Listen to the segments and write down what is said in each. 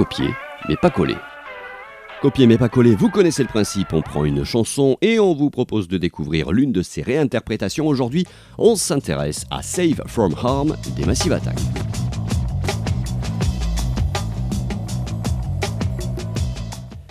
copier, mais pas coller. Copier mais pas coller, vous connaissez le principe, on prend une chanson et on vous propose de découvrir l'une de ses réinterprétations. Aujourd'hui, on s'intéresse à Save From Harm des Massive Attack.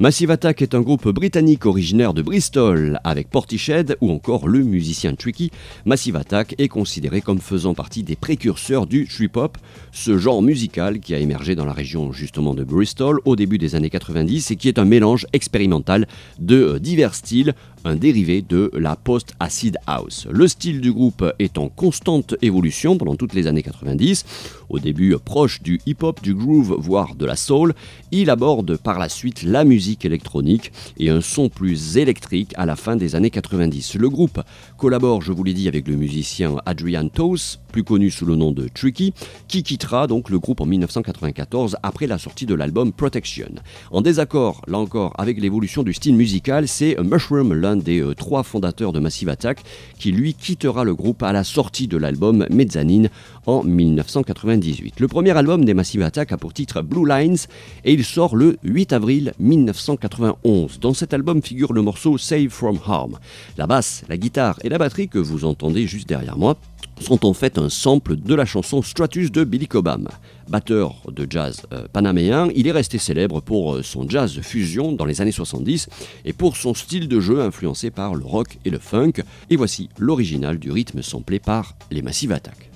Massive Attack est un groupe britannique originaire de Bristol, avec Portishead ou encore le musicien Tricky. Massive Attack est considéré comme faisant partie des précurseurs du trip hop, ce genre musical qui a émergé dans la région justement de Bristol au début des années 90 et qui est un mélange expérimental de euh, divers styles, un dérivé de la post-acid house. Le style du groupe est en constante évolution pendant toutes les années 90. Au début proche du hip-hop, du groove, voire de la soul, il aborde par la suite la musique électronique et un son plus électrique à la fin des années 90. Le groupe collabore, je vous l'ai dit, avec le musicien Adrian Toth, plus connu sous le nom de Tricky, qui quittera donc le groupe en 1994 après la sortie de l'album Protection. En désaccord, là encore, avec l'évolution du style musical, c'est Mushroom, l'un des euh, trois fondateurs de Massive Attack, qui lui quittera le groupe à la sortie de l'album Mezzanine en 1998. Le premier album des Massive Attack a pour titre Blue Lines et il sort le 8 avril 1991. Dans cet album figure le morceau Save From Harm. La basse, la guitare et la batterie que vous entendez juste derrière moi sont en fait un sample de la chanson Stratus de Billy Cobham. Batteur de jazz euh, panaméen, il est resté célèbre pour euh, son jazz fusion dans les années 70 et pour son style de jeu influencé par le rock et le funk. Et voici l'original du rythme samplé par les Massive Attack.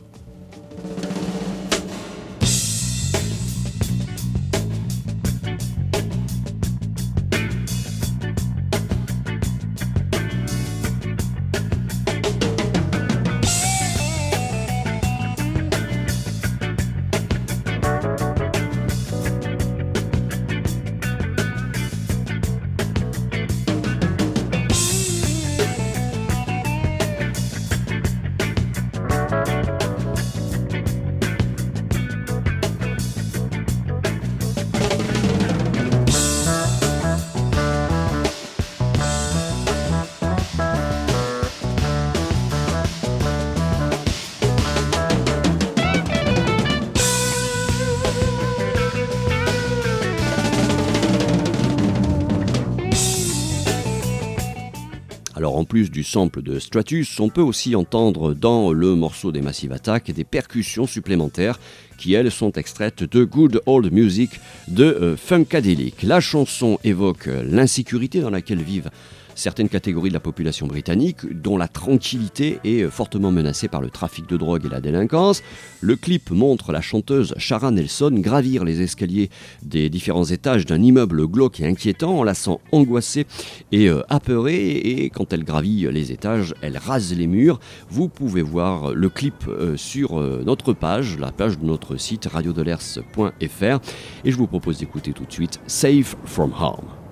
Plus du sample de Stratus, on peut aussi entendre dans le morceau des Massive Attack des percussions supplémentaires qui elles sont extraites de Good Old Music de euh, Funkadelic. La chanson évoque l'insécurité dans laquelle vivent certaines catégories de la population britannique dont la tranquillité est fortement menacée par le trafic de drogue et la délinquance. Le clip montre la chanteuse Shara Nelson gravir les escaliers des différents étages d'un immeuble glauque et inquiétant en la sent angoissée et euh, apeurée et quand elle gravit les étages, elle rase les murs. Vous pouvez voir le clip euh, sur euh, notre page, la page de notre site radiodolers.fr et je vous propose d'écouter tout de suite Safe from Harm.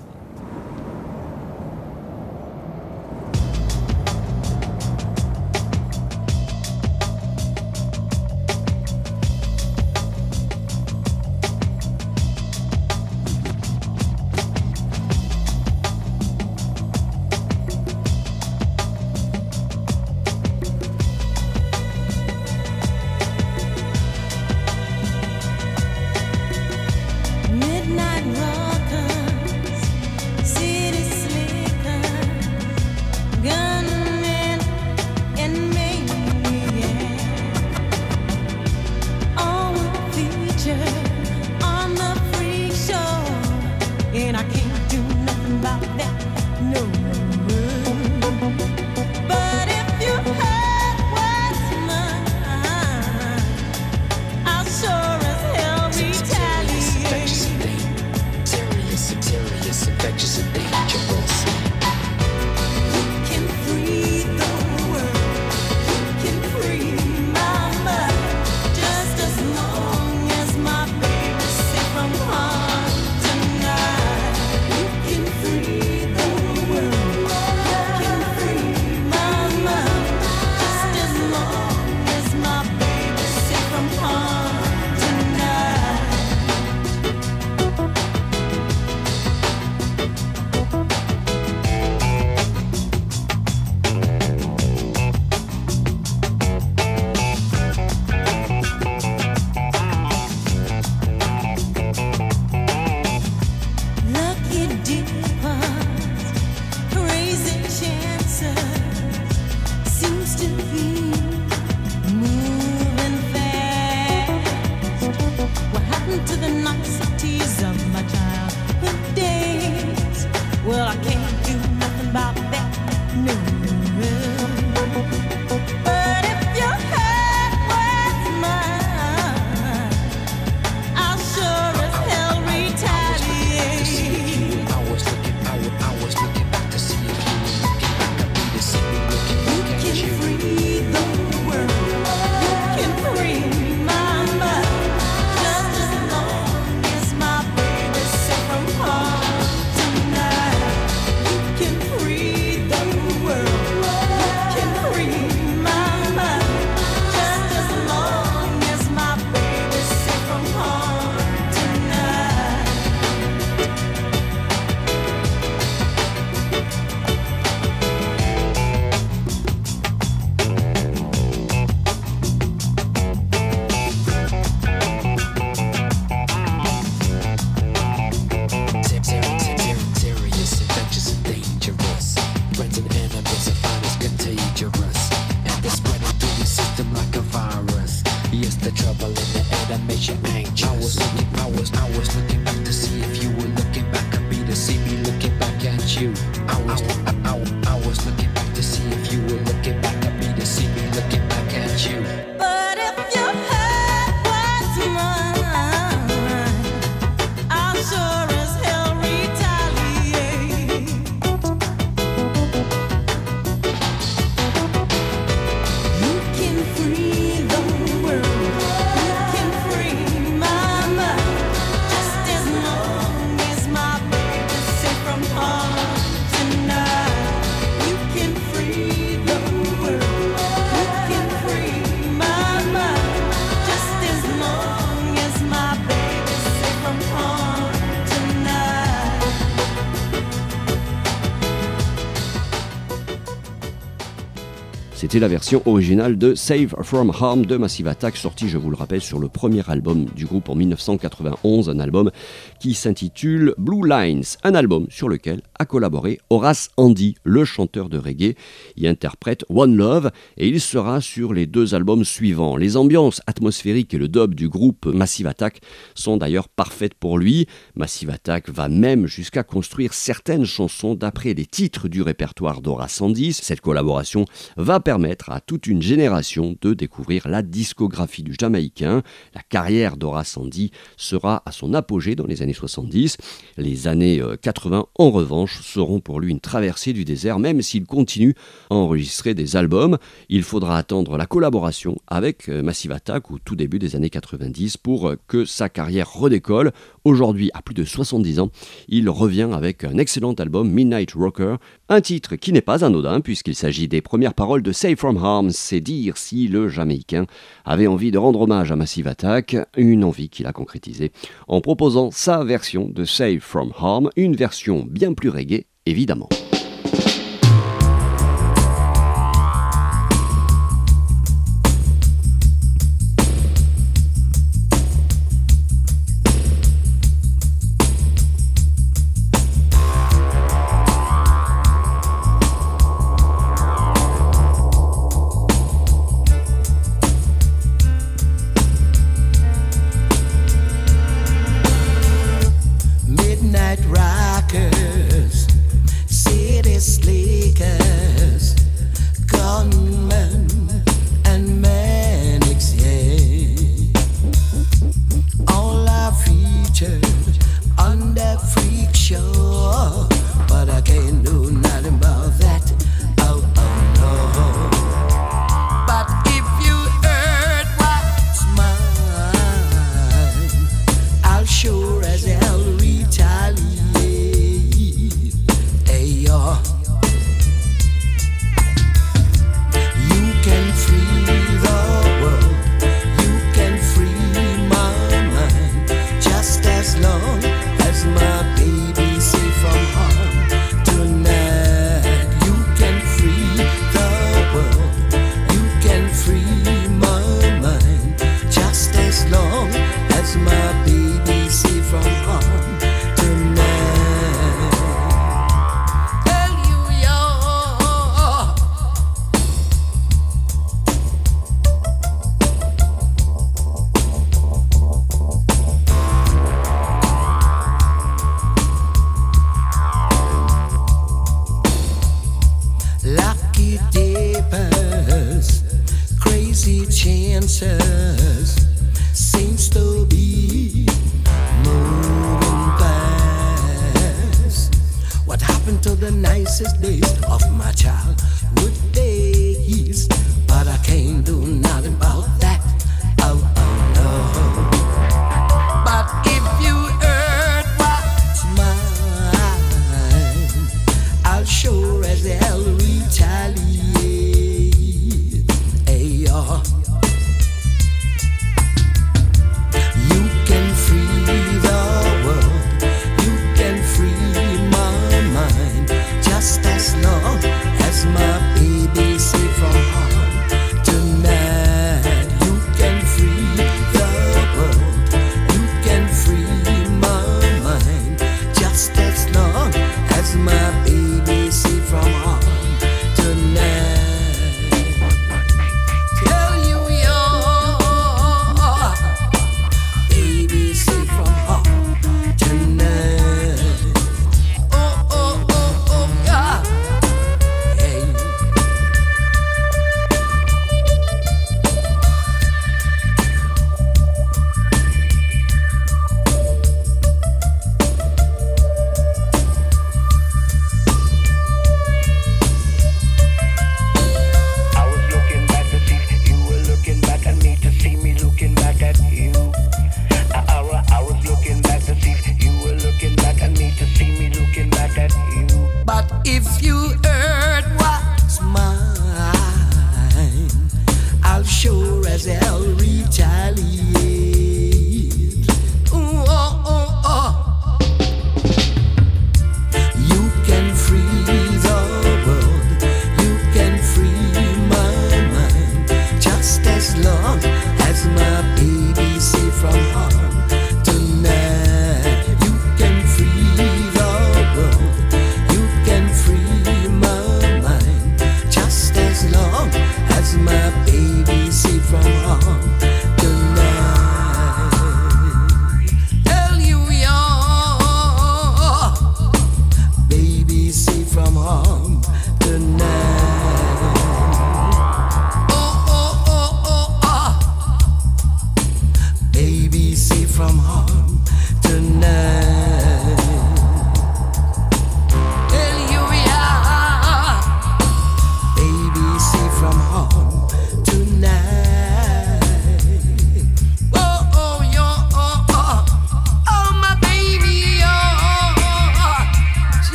C'était la version originale de Save From Harm de Massive Attack, sorti, je vous le rappelle, sur le premier album du groupe en 1991, un album qui s'intitule Blue Lines, un album sur lequel a collaboré Horace Andy, le chanteur de reggae. Il interprète One Love et il sera sur les deux albums suivants. Les ambiances atmosphériques et le dub du groupe Massive Attack sont d'ailleurs parfaites pour lui. Massive Attack va même jusqu'à construire certaines chansons d'après les titres du répertoire d'Horace Andy. Cette collaboration va permettre à toute une génération de découvrir la discographie du Jamaïcain. La carrière d'Ora Sandy sera à son apogée dans les années 70. Les années 80, euh, en revanche, seront pour lui une traversée du désert, même s'il continue à enregistrer des albums. Il faudra attendre la collaboration avec euh, Massive Attack au tout début des années 90 pour euh, que sa carrière redécolle. Aujourd'hui, à plus de 70 ans, il revient avec un excellent album Midnight Rocker, un titre qui n'est pas anodin puisqu'il s'agit des premières paroles de Save From Harm, c'est dire si le Jamaïcain avait envie de rendre hommage à Massive Attack, une envie qu'il a concrétisée en proposant sa version de Save From Harm, une version bien plus reggae évidemment.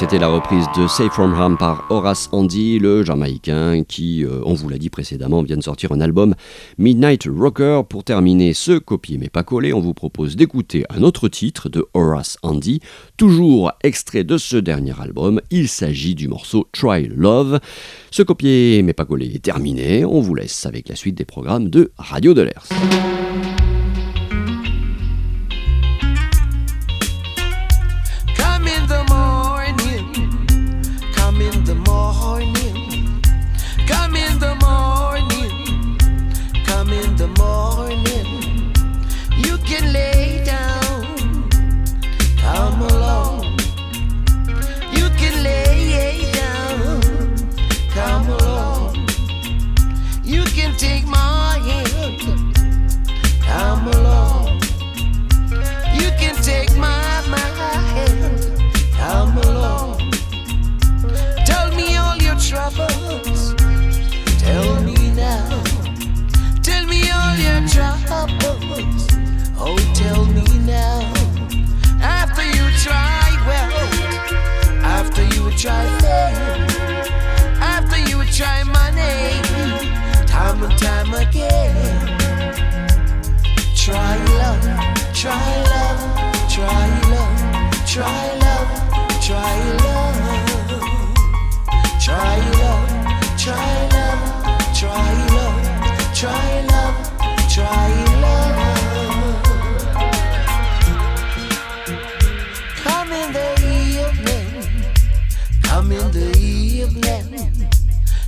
C'était la reprise de Safe From Harm par Horace Andy, le Jamaïcain qui, euh, on vous l'a dit précédemment, vient de sortir un album Midnight Rocker. Pour terminer ce copier mais pas collé, on vous propose d'écouter un autre titre de Horace Andy, toujours extrait de ce dernier album. Il s'agit du morceau Try Love. Ce copier mais pas collé est terminé. On vous laisse avec la suite des programmes de Radio de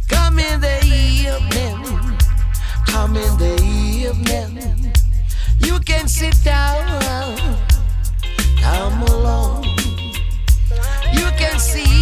come in the evening. Come in the evening. You can sit down, come along. You can sit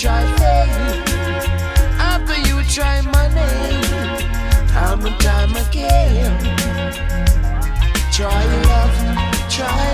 try fame after you try my name, time and time again. Try love, try.